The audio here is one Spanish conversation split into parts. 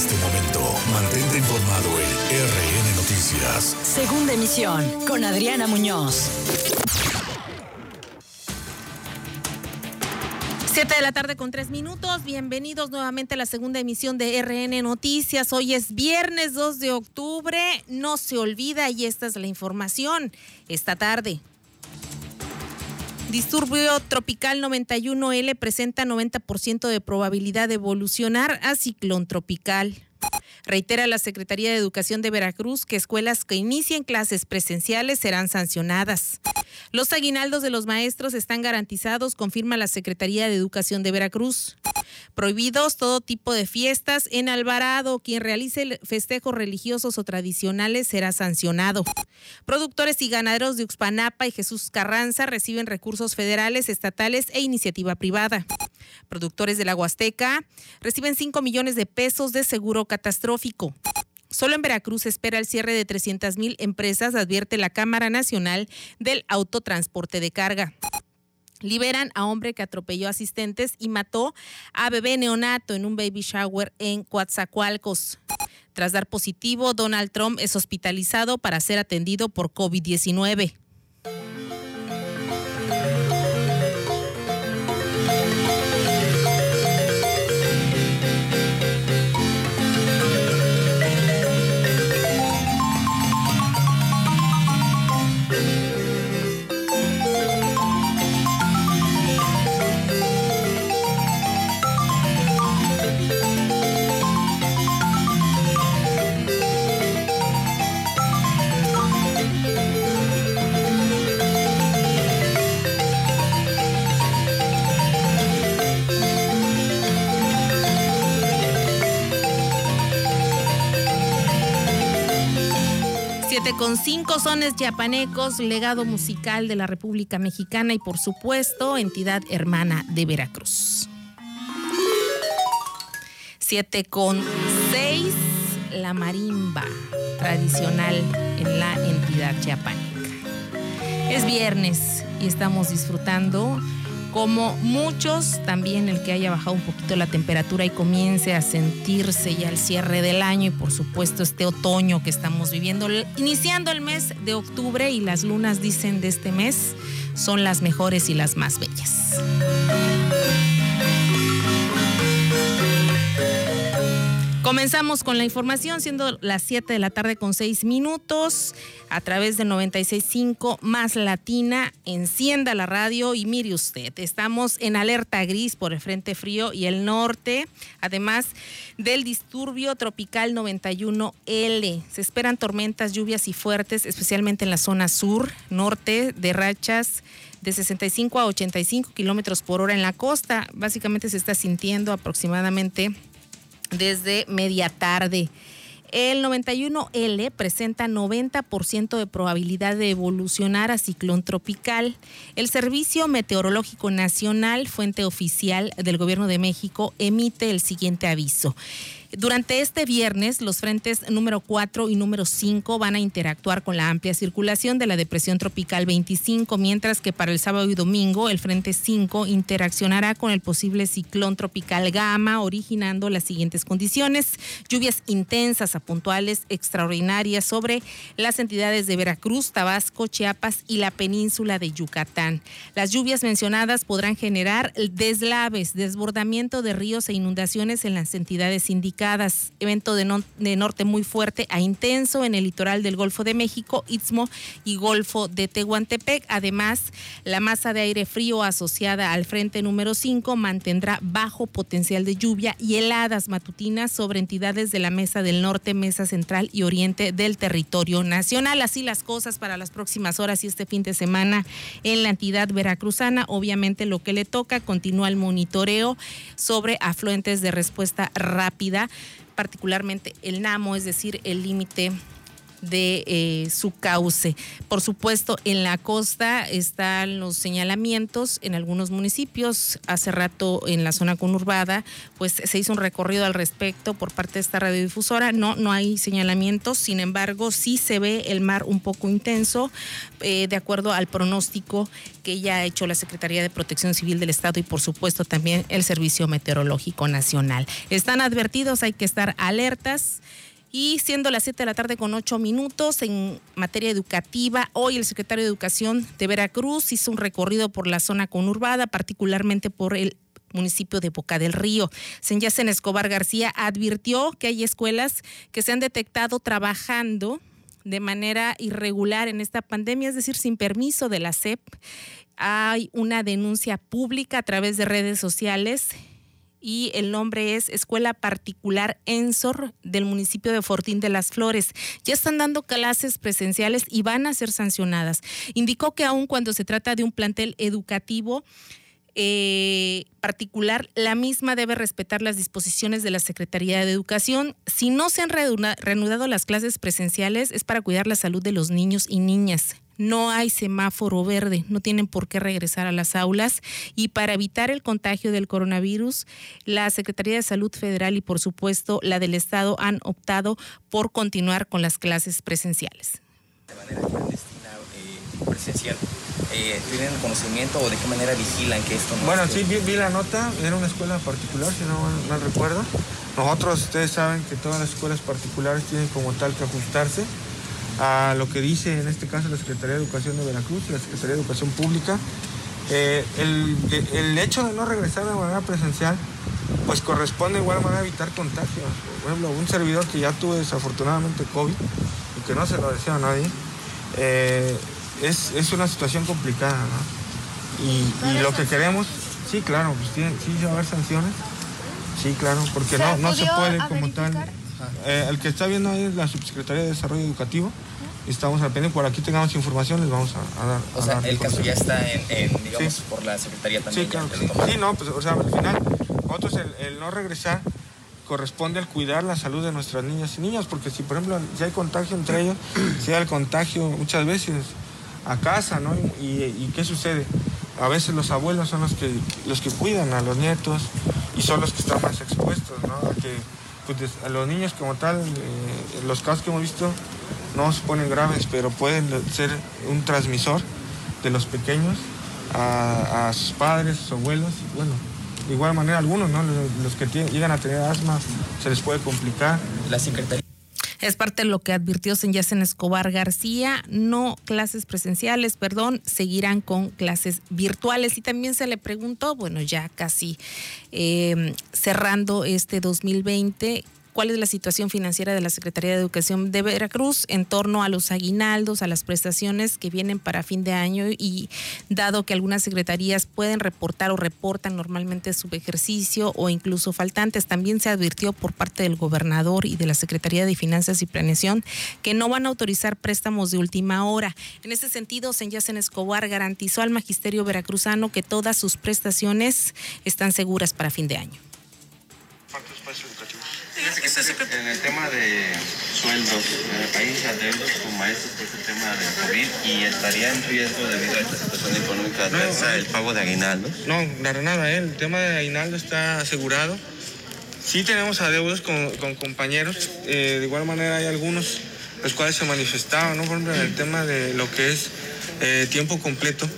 este momento. Mantente informado en RN Noticias. Segunda emisión con Adriana Muñoz. Siete de la tarde con tres minutos. Bienvenidos nuevamente a la segunda emisión de RN Noticias. Hoy es viernes 2 de octubre. No se olvida y esta es la información. Esta tarde. Disturbio tropical 91L presenta 90% de probabilidad de evolucionar a ciclón tropical. Reitera la Secretaría de Educación de Veracruz que escuelas que inicien clases presenciales serán sancionadas. Los aguinaldos de los maestros están garantizados, confirma la Secretaría de Educación de Veracruz. Prohibidos todo tipo de fiestas en Alvarado. Quien realice festejos religiosos o tradicionales será sancionado. Productores y ganaderos de Uxpanapa y Jesús Carranza reciben recursos federales, estatales e iniciativa privada. Productores de la Huasteca reciben 5 millones de pesos de seguro catastrófico. Solo en Veracruz espera el cierre de 300 mil empresas, advierte la Cámara Nacional del Autotransporte de Carga. Liberan a hombre que atropelló asistentes y mató a bebé neonato en un baby shower en Coatzacoalcos. Tras dar positivo, Donald Trump es hospitalizado para ser atendido por COVID-19. Con cinco sones yapanecos, legado musical de la República Mexicana y por supuesto entidad hermana de Veracruz. 7 con 6, la marimba tradicional en la entidad chiapaneca. Es viernes y estamos disfrutando como muchos, también el que haya bajado un poquito la temperatura y comience a sentirse ya el cierre del año y por supuesto este otoño que estamos viviendo, iniciando el mes de octubre y las lunas dicen de este mes son las mejores y las más bellas. Comenzamos con la información, siendo las 7 de la tarde con 6 minutos, a través de 96.5 más Latina. Encienda la radio y mire usted, estamos en alerta gris por el Frente Frío y el norte, además del disturbio tropical 91L. Se esperan tormentas, lluvias y fuertes, especialmente en la zona sur, norte, de rachas de 65 a 85 kilómetros por hora en la costa. Básicamente se está sintiendo aproximadamente desde media tarde. El 91L presenta 90% de probabilidad de evolucionar a ciclón tropical. El Servicio Meteorológico Nacional, fuente oficial del Gobierno de México, emite el siguiente aviso. Durante este viernes, los frentes número 4 y número 5 van a interactuar con la amplia circulación de la depresión tropical 25, mientras que para el sábado y domingo el frente 5 interaccionará con el posible ciclón tropical Gama, originando las siguientes condiciones: lluvias intensas a puntuales extraordinarias sobre las entidades de Veracruz, Tabasco, Chiapas y la península de Yucatán. Las lluvias mencionadas podrán generar deslaves, desbordamiento de ríos e inundaciones en las entidades indicadas evento de, de, norte muy fuerte a intenso en el litoral del Golfo de México, Istmo y Golfo de Tehuantepec. Además, la masa de aire frío asociada al frente número 5 mantendrá bajo potencial de lluvia y heladas matutinas sobre entidades de la Mesa del Norte, Mesa Central y Oriente del territorio nacional. Así las cosas para las próximas horas y este fin de semana en la entidad veracruzana. Obviamente lo que le toca continúa el monitoreo sobre afluentes de respuesta rápida particularmente el NAMO, es decir, el límite de eh, su cauce. Por supuesto, en la costa están los señalamientos en algunos municipios. Hace rato en la zona conurbada, pues se hizo un recorrido al respecto por parte de esta radiodifusora. No, no hay señalamientos, sin embargo, sí se ve el mar un poco intenso, eh, de acuerdo al pronóstico que ya ha hecho la Secretaría de Protección Civil del Estado y, por supuesto, también el Servicio Meteorológico Nacional. Están advertidos, hay que estar alertas. Y siendo las 7 de la tarde con 8 minutos en materia educativa, hoy el secretario de Educación de Veracruz hizo un recorrido por la zona conurbada, particularmente por el municipio de Boca del Río. Senyacen Escobar García advirtió que hay escuelas que se han detectado trabajando de manera irregular en esta pandemia, es decir, sin permiso de la SEP. Hay una denuncia pública a través de redes sociales y el nombre es Escuela Particular Ensor del municipio de Fortín de las Flores. Ya están dando clases presenciales y van a ser sancionadas. Indicó que aun cuando se trata de un plantel educativo, eh, particular, la misma debe respetar las disposiciones de la Secretaría de Educación. Si no se han reanudado las clases presenciales, es para cuidar la salud de los niños y niñas no hay semáforo verde, no tienen por qué regresar a las aulas y para evitar el contagio del coronavirus, la Secretaría de Salud Federal y por supuesto la del Estado han optado por continuar con las clases presenciales. De manera clandestina, eh, presencial. Eh, ¿Tienen conocimiento o de qué manera vigilan que esto no Bueno, sí, vi, la nota, era una escuela particular, si no mal recuerdo. Nosotros, ustedes saben que todas las escuelas particulares tienen como tal que ajustarse a lo que dice en este caso la Secretaría de Educación de Veracruz y la Secretaría de Educación Pública. Eh, el, hecho de no regresar de manera presencial, pues corresponde igual manera a evitar contagios. Por ejemplo, un servidor que ya tuvo desafortunadamente COVID y que no se lo desea a nadie, eh, es, una situación complicada, ¿no? Y, lo que queremos, sí, claro, pues tiene, sí va a haber sanciones, sí, claro, porque no, no se puede como tal. Eh, el que está viendo ahí es la Subsecretaría de Desarrollo Educativo estamos al pendiente. Por aquí tengamos información, les vamos a, dar. O sea, el caso ya está en, digamos, por la Secretaría también. Sí, claro. Sí, no, pues, o sea, al final, nosotros el, no regresar corresponde al cuidar la salud de nuestras niñas y niños, porque si, por ejemplo, si hay contagio entre ellos, si hay el contagio muchas veces a casa, ¿no? Y, qué sucede? A veces los abuelos son los que, los que cuidan a los nietos y son los que están más expuestos, ¿no? A que pues, a los niños como tal, eh, los casos que hemos visto, no se ponen graves, pero pueden ser un transmisor de los pequeños a, sus padres, sus abuelos, bueno, de igual manera algunos, ¿no? Los, que llegan a tener asma se les puede complicar. La Secretaría es parte de lo que advirtió Senyacen Escobar García. No clases presenciales, perdón, seguirán con clases virtuales. Y también se le preguntó, bueno, ya casi eh, cerrando este 2020, cuál es la situación financiera de la Secretaría de Educación de Veracruz en torno a los aguinaldos, a las prestaciones que vienen para fin de año y dado que algunas secretarías pueden reportar o reportan normalmente su ejercicio o incluso faltantes, también se advirtió por parte del gobernador y de la Secretaría de Finanzas y Planeación que no van a autorizar préstamos de última hora. En ese sentido, Senyacen Escobar garantizó al magisterio veracruzano que todas sus prestaciones están seguras para fin de año. En el tema de sueldos, en el país adeudos con maestros por el tema del COVID y estaría en riesgo debido a esta situación económica adversa el pago de aguinaldos. No, nada, nada, ¿eh? el tema de aguinaldo está asegurado. Sí tenemos adeudos con, con compañeros, eh, de igual manera hay algunos los cuales se manifestaban, ¿no? Por ejemplo, en el tema de lo que es eh, tiempo completo,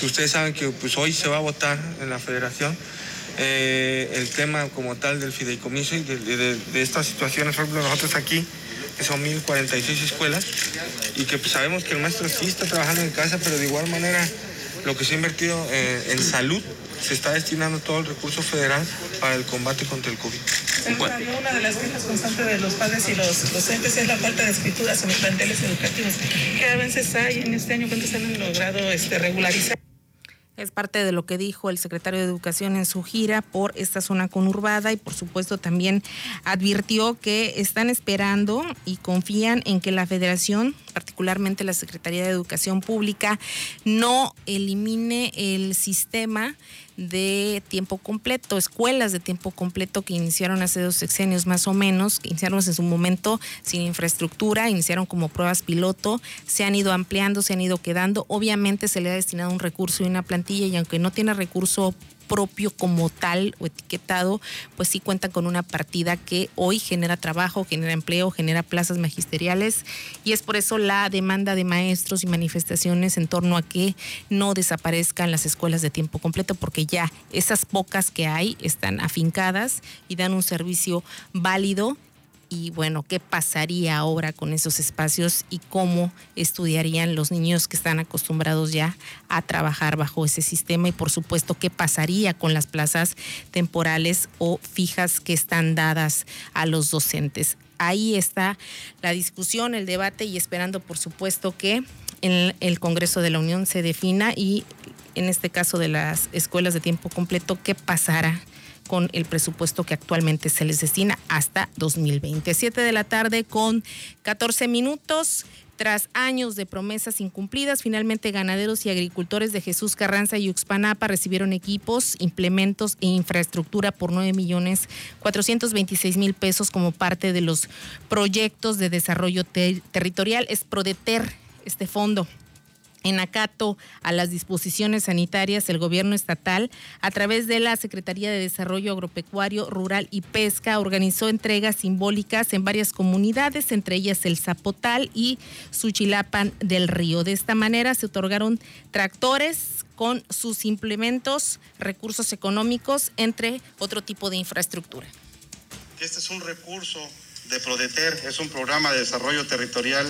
que ustedes saben que pues, hoy se va a votar en la federación eh, el tema como tal del fideicomiso y de, estas situaciones, por ejemplo, nosotros aquí, que son 1046 escuelas, y que pues, sabemos que el maestro sí está trabajando en casa, pero de igual manera lo que se ha invertido eh, en salud se está destinando todo el recurso federal para el combate contra el COVID. una de las quejas constantes de los padres y los docentes es la falta de escrituras en los planteles educativos. ¿Qué avances hay en este año? ¿Cuántos han logrado este, regularizar? Es parte de lo que dijo el secretario de Educación en su gira por esta zona conurbada y por supuesto también advirtió que están esperando y confían en que la federación, particularmente la Secretaría de Educación Pública, no elimine el sistema de tiempo completo, escuelas de tiempo completo que iniciaron hace dos sexenios más o menos, que iniciaron en su momento sin infraestructura, iniciaron como pruebas piloto, se han ido ampliando, se han ido quedando. Obviamente se le ha destinado un recurso y una plantilla y aunque no tiene recurso propio como tal o etiquetado, pues sí cuentan con una partida que hoy genera trabajo, genera empleo, genera plazas magisteriales. Y es por eso la demanda de maestros y manifestaciones en torno a que no desaparezcan las escuelas de tiempo completo porque ya esas pocas que hay están afincadas y dan un servicio válido y bueno, qué pasaría ahora con esos espacios y cómo estudiarían los niños que están acostumbrados ya a trabajar bajo ese sistema y por supuesto qué pasaría con las plazas temporales o fijas que están dadas a los docentes. Ahí está la discusión, el debate y esperando por supuesto que en el Congreso de la Unión se defina y en este caso de las escuelas de tiempo completo, qué pasará con el presupuesto que actualmente se les destina hasta 2020. Siete de la tarde con 14 minutos. Tras años de promesas incumplidas, finalmente ganaderos y agricultores de Jesús Carranza y Uxpanapa recibieron equipos, implementos e infraestructura por 9 millones 426 mil pesos como parte de los proyectos de desarrollo territorial. Es Prodeter este fondo. En acato a las disposiciones sanitarias, el gobierno estatal, a través de la Secretaría de Desarrollo Agropecuario, Rural y Pesca, organizó entregas simbólicas en varias comunidades, entre ellas el Zapotal y Suchilapan del Río. De esta manera se otorgaron tractores con sus implementos, recursos económicos, entre otro tipo de infraestructura. Este es un recurso de Prodeter, es un programa de desarrollo territorial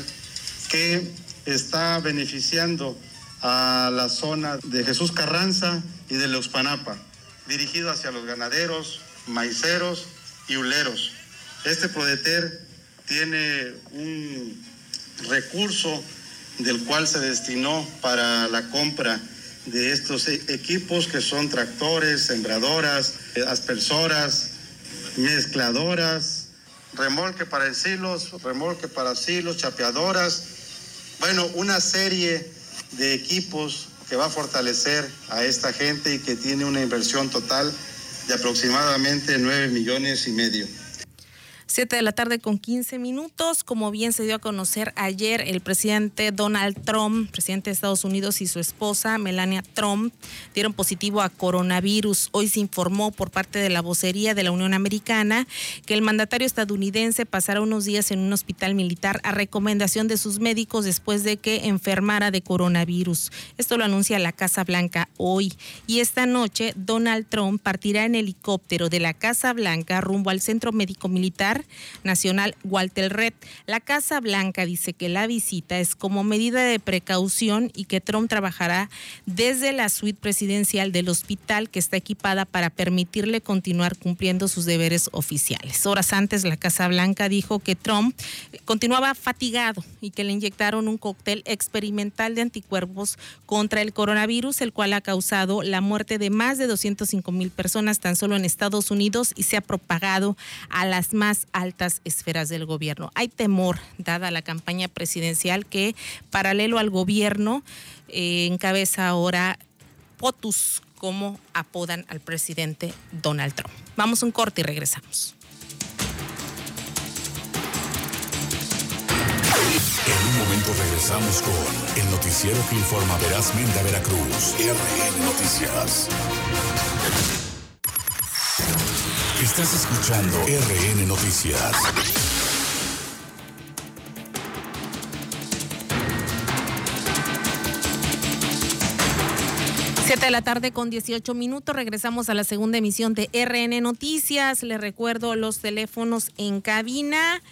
que está beneficiando a la zona de Jesús Carranza y de Leuxpanapa, dirigido hacia los ganaderos, maiceros y huleros. Este Prodeter tiene un recurso del cual se destinó para la compra de estos e-, equipos que son tractores, sembradoras, aspersoras, mezcladoras, remolque para silos, remolque para silos, chapeadoras, bueno, una serie de equipos que va a fortalecer a esta gente y que tiene una inversión total de aproximadamente 9 millones y medio. 7 de la tarde con 15 minutos. Como bien se dio a conocer ayer, el presidente Donald Trump, presidente de Estados Unidos, y su esposa Melania Trump dieron positivo a coronavirus. Hoy se informó por parte de la vocería de la Unión Americana que el mandatario estadounidense pasará unos días en un hospital militar a recomendación de sus médicos después de que enfermara de coronavirus. Esto lo anuncia la Casa Blanca hoy. Y esta noche, Donald Trump partirá en helicóptero de la Casa Blanca rumbo al Centro Médico Militar Nacional Walter Red. La Casa Blanca dice que la visita es como medida de precaución y que Trump trabajará desde la suite presidencial del hospital que está equipada para permitirle continuar cumpliendo sus deberes oficiales. Horas antes, la Casa Blanca dijo que Trump continuaba fatigado y que le inyectaron un cóctel experimental de anticuerpos contra el coronavirus, el cual ha causado la muerte de más de 205 mil personas tan solo en Estados Unidos y se ha propagado a las más altas esferas del gobierno. Hay temor, dada la campaña presidencial, que paralelo al gobierno eh, encabeza ahora POTUS, como apodan al presidente Donald Trump. Vamos un corte y regresamos. En un momento regresamos con el noticiero que informa verazmente a Veracruz. RN Noticias. Estás escuchando RN Noticias. Siete de la tarde con 18 minutos. Regresamos a la segunda emisión de RN Noticias. Les recuerdo los teléfonos en cabina.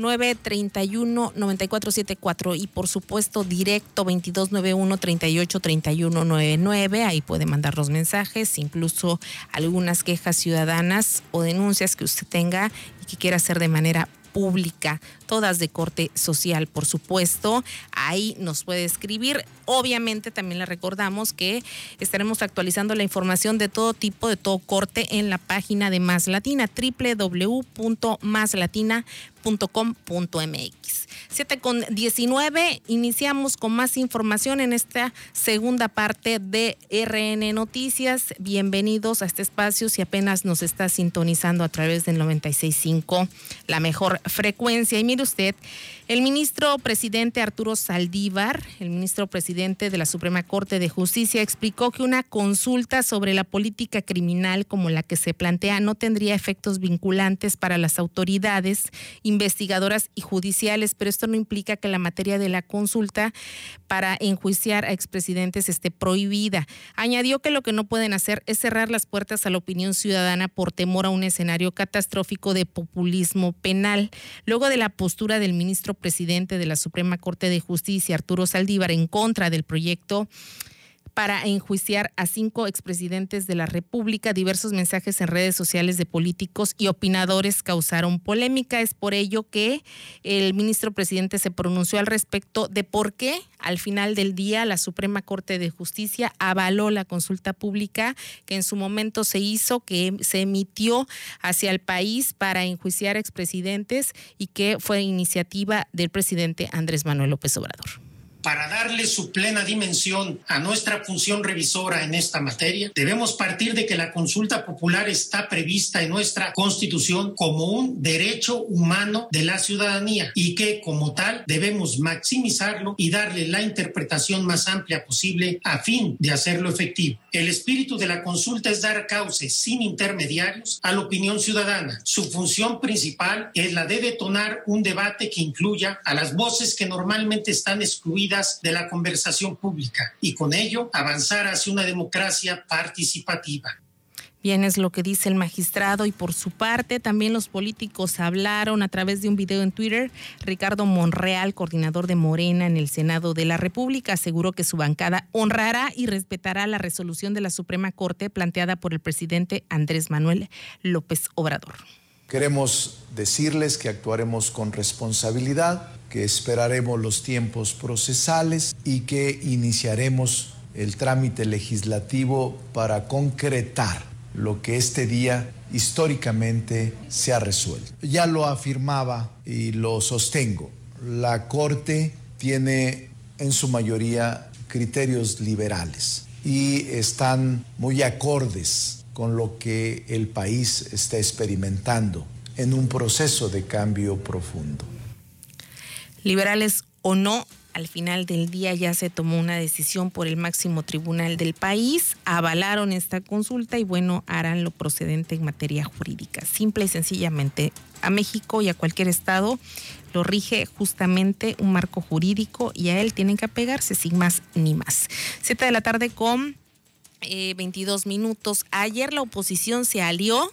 931-9474 y por supuesto directo 2291-383199. Ahí puede mandar los mensajes, incluso algunas quejas ciudadanas o denuncias que usted tenga y que quiera hacer de manera pública, todas de corte social, por supuesto. Ahí nos puede escribir. Obviamente también le recordamos que estaremos actualizando la información de todo tipo, de todo corte en la página de Más Latina, www.maslatina.com .com.mx. 7 con 19, iniciamos con más información en esta segunda parte de RN Noticias. Bienvenidos a este espacio si apenas nos está sintonizando a través del 96.5, la mejor frecuencia. Usted, el ministro presidente Arturo Saldívar, el ministro presidente de la Suprema Corte de Justicia, explicó que una consulta sobre la política criminal como la que se plantea no tendría efectos vinculantes para las autoridades investigadoras y judiciales, pero esto no implica que la materia de la consulta para enjuiciar a expresidentes esté prohibida. Añadió que lo que no pueden hacer es cerrar las puertas a la opinión ciudadana por temor a un escenario catastrófico de populismo penal. Luego de la postura del ministro presidente de la Suprema Corte de Justicia, Arturo Saldívar, en contra del proyecto para enjuiciar a cinco expresidentes de la República. Diversos mensajes en redes sociales de políticos y opinadores causaron polémica. Es por ello que el ministro presidente se pronunció al respecto de por qué al final del día la Suprema Corte de Justicia avaló la consulta pública que en su momento se hizo, que se emitió hacia el país para enjuiciar a expresidentes y que fue iniciativa del presidente Andrés Manuel López Obrador. Para darle su plena dimensión a nuestra función revisora en esta materia, debemos partir de que la consulta popular está prevista en nuestra Constitución como un derecho humano de la ciudadanía y que como tal debemos maximizarlo y darle la interpretación más amplia posible a fin de hacerlo efectivo. El espíritu de la consulta es dar cauce sin intermediarios a la opinión ciudadana. Su función principal es la de detonar un debate que incluya a las voces que normalmente están excluidas de la conversación pública y con ello avanzar hacia una democracia participativa. Bien, es lo que dice el magistrado y por su parte también los políticos hablaron a través de un video en Twitter. Ricardo Monreal, coordinador de Morena en el Senado de la República, aseguró que su bancada honrará y respetará la resolución de la Suprema Corte planteada por el presidente Andrés Manuel López Obrador. Queremos decirles que actuaremos con responsabilidad, que esperaremos los tiempos procesales y que iniciaremos el trámite legislativo para concretar lo que este día históricamente se ha resuelto. Ya lo afirmaba y lo sostengo. La Corte tiene en su mayoría criterios liberales y están muy acordes con lo que el país está experimentando en un proceso de cambio profundo. Liberales o no, al final del día ya se tomó una decisión por el máximo tribunal del país, avalaron esta consulta y bueno, harán lo procedente en materia jurídica. Simple y sencillamente, a México y a cualquier estado lo rige justamente un marco jurídico y a él tienen que apegarse sin más ni más. Siete de la tarde con 22 eh, minutos. Ayer la oposición se alió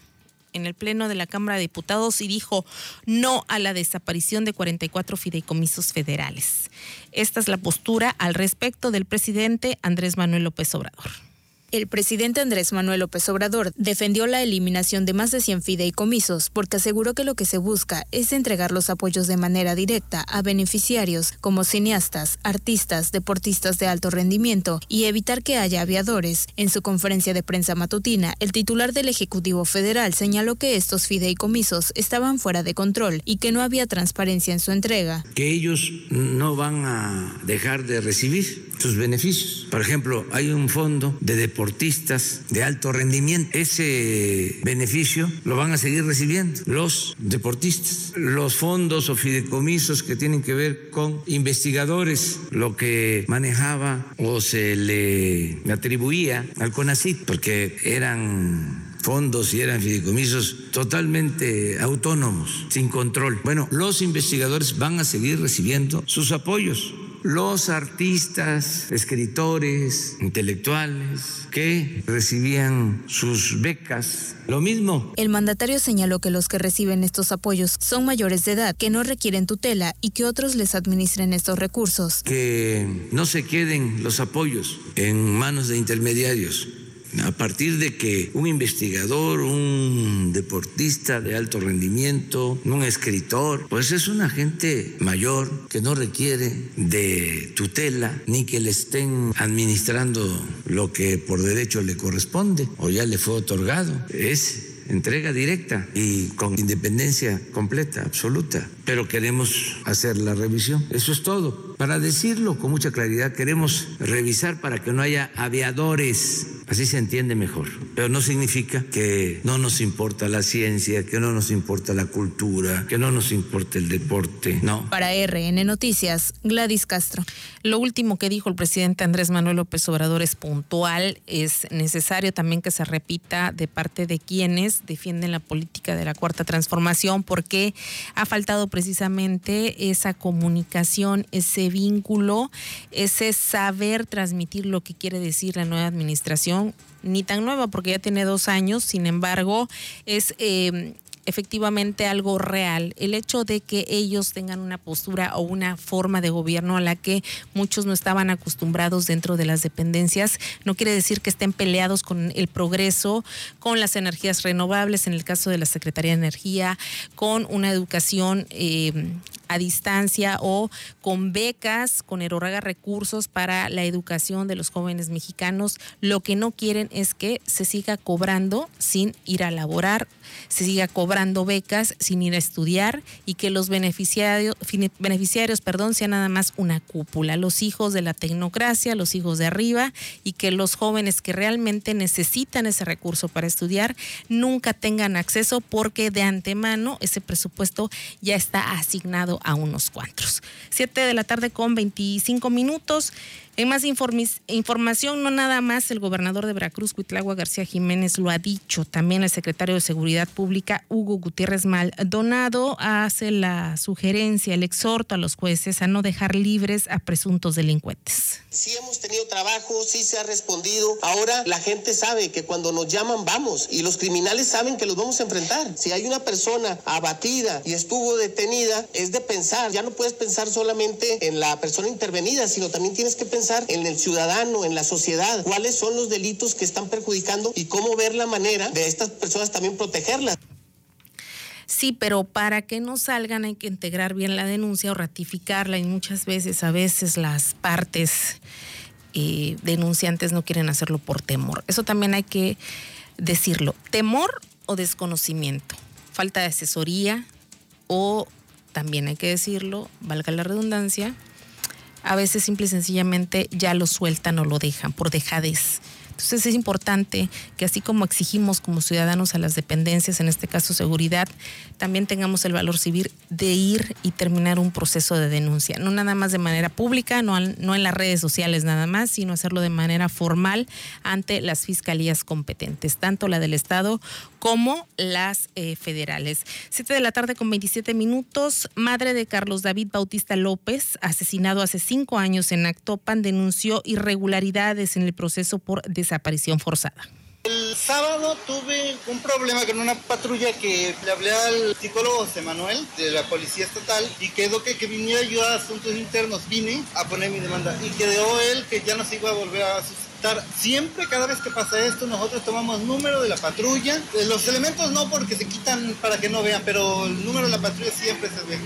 en el Pleno de la Cámara de Diputados y dijo no a la desaparición de 44 fideicomisos federales. Esta es la postura al respecto del presidente Andrés Manuel López Obrador. El presidente Andrés Manuel López Obrador defendió la eliminación de más de 100 fideicomisos porque aseguró que lo que se busca es entregar los apoyos de manera directa a beneficiarios como cineastas, artistas, deportistas de alto rendimiento y evitar que haya aviadores. En su conferencia de prensa matutina, el titular del Ejecutivo Federal señaló que estos fideicomisos estaban fuera de control y que no había transparencia en su entrega. Que ellos no van a dejar de recibir sus beneficios. Por ejemplo, hay un fondo de deportistas de alto rendimiento. Ese beneficio lo van a seguir recibiendo los deportistas. Los fondos o fideicomisos que tienen que ver con investigadores, lo que manejaba o se le atribuía al CONACYT, porque eran fondos y eran fideicomisos totalmente autónomos, sin control. Bueno, los investigadores van a seguir recibiendo sus apoyos los artistas, escritores, intelectuales que recibían sus becas. Lo mismo. El mandatario señaló que los que reciben estos apoyos son mayores de edad, que no requieren tutela y que otros les administren estos recursos. Que no se queden los apoyos en manos de intermediarios a partir de que un investigador, un deportista de alto rendimiento, un escritor, pues es una gente mayor que no requiere de tutela ni que le estén administrando lo que por derecho le corresponde o ya le fue otorgado. Es entrega directa y con independencia completa, absoluta. Pero queremos hacer la revisión. Eso es todo. Para decirlo con mucha claridad, queremos revisar para que no haya aviadores Así se entiende mejor. Pero no significa que no nos importa la ciencia, que no nos importa la cultura, que no nos importa el deporte. No. Para RN Noticias, Gladys Castro. Lo último que dijo el presidente Andrés Manuel López Obrador es puntual. Es necesario también que se repita de parte de quienes defienden la política de la cuarta transformación, porque ha faltado precisamente esa comunicación, ese vínculo, ese saber transmitir lo que quiere decir la nueva administración ni tan nueva porque ya tiene dos años, sin embargo, es eh, efectivamente algo real. El hecho de que ellos tengan una postura o una forma de gobierno a la que muchos no estaban acostumbrados dentro de las dependencias, no quiere decir que estén peleados con el progreso, con las energías renovables, en el caso de la Secretaría de Energía, con una educación eh, a distancia o con becas, con eroraga recursos para la educación de los jóvenes mexicanos. Lo que no quieren es que se siga cobrando sin ir a laborar, se siga cobrando becas sin ir a estudiar y que los beneficiarios, beneficiarios perdón, sean nada más una cúpula, los hijos de la tecnocracia, los hijos de arriba y que los jóvenes que realmente necesitan ese recurso para estudiar nunca tengan acceso porque de antemano ese presupuesto ya está asignado a unos cuantos. Siete de la tarde con 25 minutos. En más información, no nada más el gobernador de Veracruz, Cuitlagua García Jiménez, lo ha dicho. También el secretario de Seguridad Pública, Hugo Gutiérrez Maldonado, hace la sugerencia, el exhorto a los jueces a no dejar libres a presuntos delincuentes. Sí hemos tenido trabajo, sí se ha respondido. Ahora la gente sabe que cuando nos llaman vamos y los criminales saben que los vamos a enfrentar. Si hay una persona abatida y estuvo detenida, es de pensar. Ya no puedes pensar solamente en la persona intervenida, sino también tienes que pensar en el ciudadano, en la sociedad, cuáles son los delitos que están perjudicando y cómo ver la manera de estas personas también protegerlas. Sí, pero para que no salgan hay que integrar bien la denuncia o ratificarla y muchas veces, a veces las partes eh, denunciantes no quieren hacerlo por temor. Eso también hay que decirlo. Temor o desconocimiento, falta de asesoría o también hay que decirlo, valga la redundancia, a veces simple y sencillamente ya lo sueltan o lo dejan por dejadez. Entonces es importante que así como exigimos como ciudadanos a las dependencias, en este caso seguridad, también tengamos el valor civil de ir y terminar un proceso de denuncia. No nada más de manera pública, no, no en las redes sociales nada más, sino hacerlo de manera formal ante las fiscalías competentes, tanto la del Estado como las eh, federales. Siete de la tarde con 27 minutos, madre de Carlos David Bautista López, asesinado hace cinco años en Actopan, denunció irregularidades en el proceso por desaparición forzada. El sábado tuve un problema con una patrulla que le hablé al psicólogo José Manuel de la Policía Estatal y quedó que, que viniera ayudar a asuntos internos. Vine a poner mi demanda y quedó él que ya no se iba a volver a Siempre, cada vez que pasa esto, nosotros tomamos número de la patrulla. Los elementos no porque se quitan para que no vean, pero el número de la patrulla siempre se ve.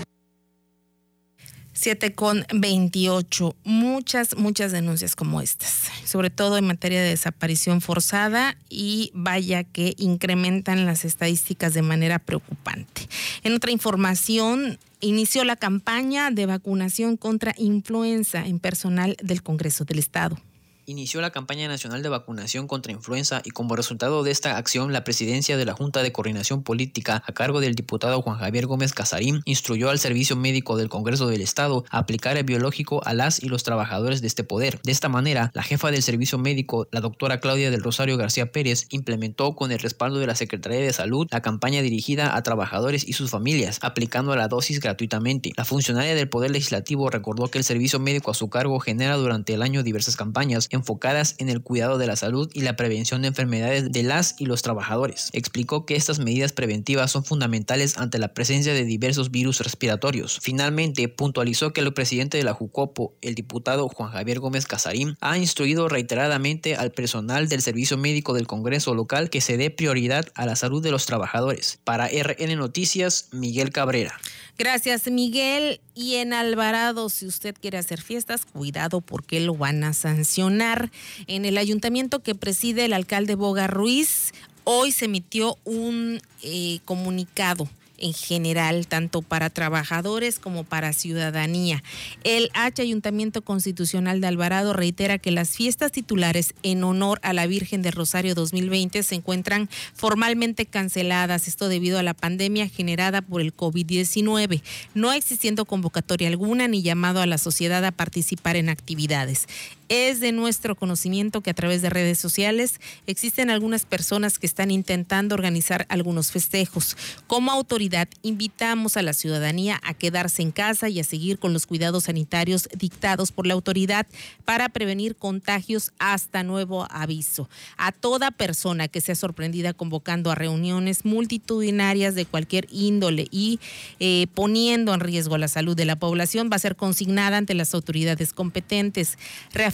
7 con 28. Muchas, muchas denuncias como estas, sobre todo en materia de desaparición forzada y vaya que incrementan las estadísticas de manera preocupante. En otra información, inició la campaña de vacunación contra influenza en personal del Congreso del Estado inició la campaña nacional de vacunación contra influenza y como resultado de esta acción la presidencia de la Junta de Coordinación Política a cargo del diputado Juan Javier Gómez Casarín instruyó al Servicio Médico del Congreso del Estado a aplicar el biológico a las y los trabajadores de este poder. De esta manera, la jefa del Servicio Médico, la doctora Claudia del Rosario García Pérez, implementó con el respaldo de la Secretaría de Salud la campaña dirigida a trabajadores y sus familias, aplicando la dosis gratuitamente. La funcionaria del Poder Legislativo recordó que el servicio médico a su cargo genera durante el año diversas campañas enfocadas en el cuidado de la salud y la prevención de enfermedades de las y los trabajadores. Explicó que estas medidas preventivas son fundamentales ante la presencia de diversos virus respiratorios. Finalmente, puntualizó que el presidente de la Jucopo, el diputado Juan Javier Gómez Casarín, ha instruido reiteradamente al personal del Servicio Médico del Congreso local que se dé prioridad a la salud de los trabajadores. Para RN Noticias, Miguel Cabrera. Gracias, Miguel. Y en Alvarado, si usted quiere hacer fiestas, cuidado porque lo van a sancionar. En el ayuntamiento que preside el alcalde Boga Ruiz, Hoy se emitió un eh, comunicado en general, tanto para trabajadores como para ciudadanía. El H Ayuntamiento Constitucional de Alvarado reitera que las fiestas titulares en honor a la Virgen de Rosario 2020 se encuentran formalmente canceladas, esto debido a la pandemia generada por el COVID-19, no existiendo convocatoria alguna ni llamado a la sociedad a participar en actividades. Es de nuestro conocimiento que a través de redes sociales existen algunas personas que están intentando organizar algunos festejos. Como autoridad, invitamos a la ciudadanía a quedarse en casa y a seguir con los cuidados sanitarios dictados por la autoridad para prevenir contagios hasta nuevo aviso. A toda persona que sea sorprendida convocando a reuniones multitudinarias de cualquier índole y eh, poniendo en riesgo la salud de la población va a ser consignada ante las autoridades competentes.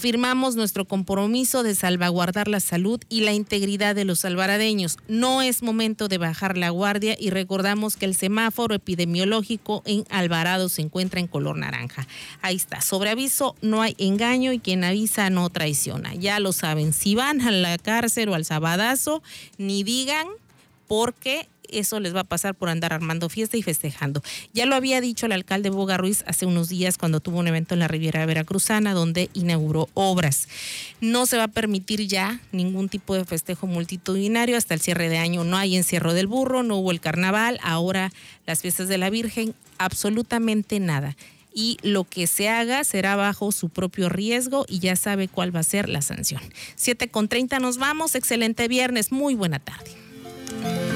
Afirmamos nuestro compromiso de salvaguardar la salud y la integridad de los alvaradeños. No es momento de bajar la guardia y recordamos que el semáforo epidemiológico en Alvarado se encuentra en color naranja. Ahí está, sobre aviso no hay engaño y quien avisa no traiciona. Ya lo saben, si van a la cárcel o al sabadazo, ni digan porque eso les va a pasar por andar armando fiesta y festejando. Ya lo había dicho el alcalde Boga Ruiz hace unos días cuando tuvo un evento en la Riviera Veracruzana donde inauguró obras. No se va a permitir ya ningún tipo de festejo multitudinario hasta el cierre de año. No hay encierro del burro, no hubo el carnaval, ahora las fiestas de la Virgen, absolutamente nada y lo que se haga será bajo su propio riesgo y ya sabe cuál va a ser la sanción. 7 con 30 nos vamos, excelente viernes, muy buena tarde. Thank you.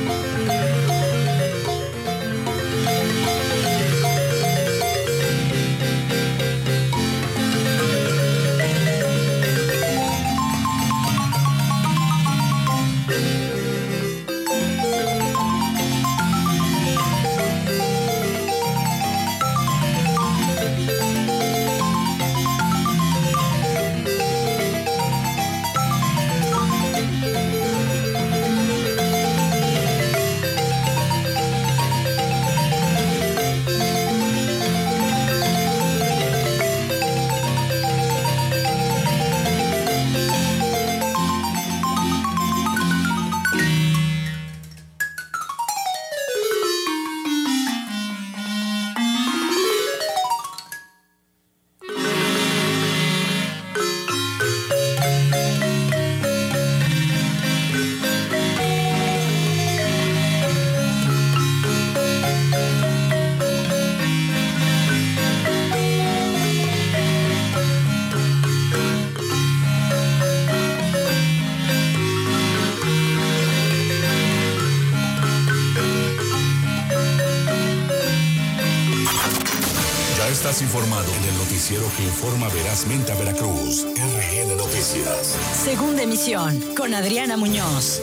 Informado en el noticiero que informa verazmente a Veracruz. RN Noticias. Segunda emisión con Adriana Muñoz.